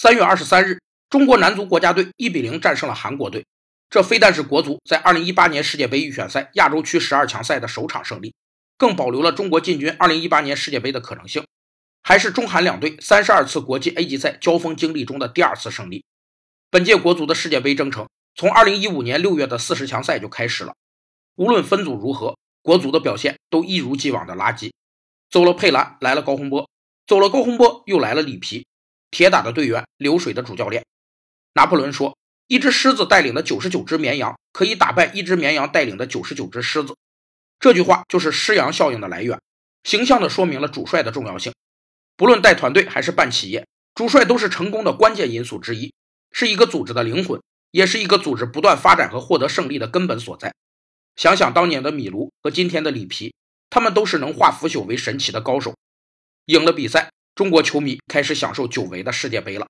三月二十三日，中国男足国家队一比零战胜了韩国队。这非但是国足在二零一八年世界杯预选赛亚洲区十二强赛的首场胜利，更保留了中国进军二零一八年世界杯的可能性，还是中韩两队三十二次国际 A 级赛交锋经历中的第二次胜利。本届国足的世界杯征程从二零一五年六月的四十强赛就开始了，无论分组如何，国足的表现都一如既往的垃圾。走了佩兰，来了高洪波；走了高洪波，又来了里皮。铁打的队员，流水的主教练。拿破仑说：“一只狮子带领的九十九只绵羊，可以打败一只绵羊带领的九十九只狮子。”这句话就是狮羊效应的来源，形象地说明了主帅的重要性。不论带团队还是办企业，主帅都是成功的关键因素之一。是一个组织的灵魂，也是一个组织不断发展和获得胜利的根本所在。想想当年的米卢和今天的里皮，他们都是能化腐朽为神奇的高手。赢了比赛，中国球迷开始享受久违的世界杯了。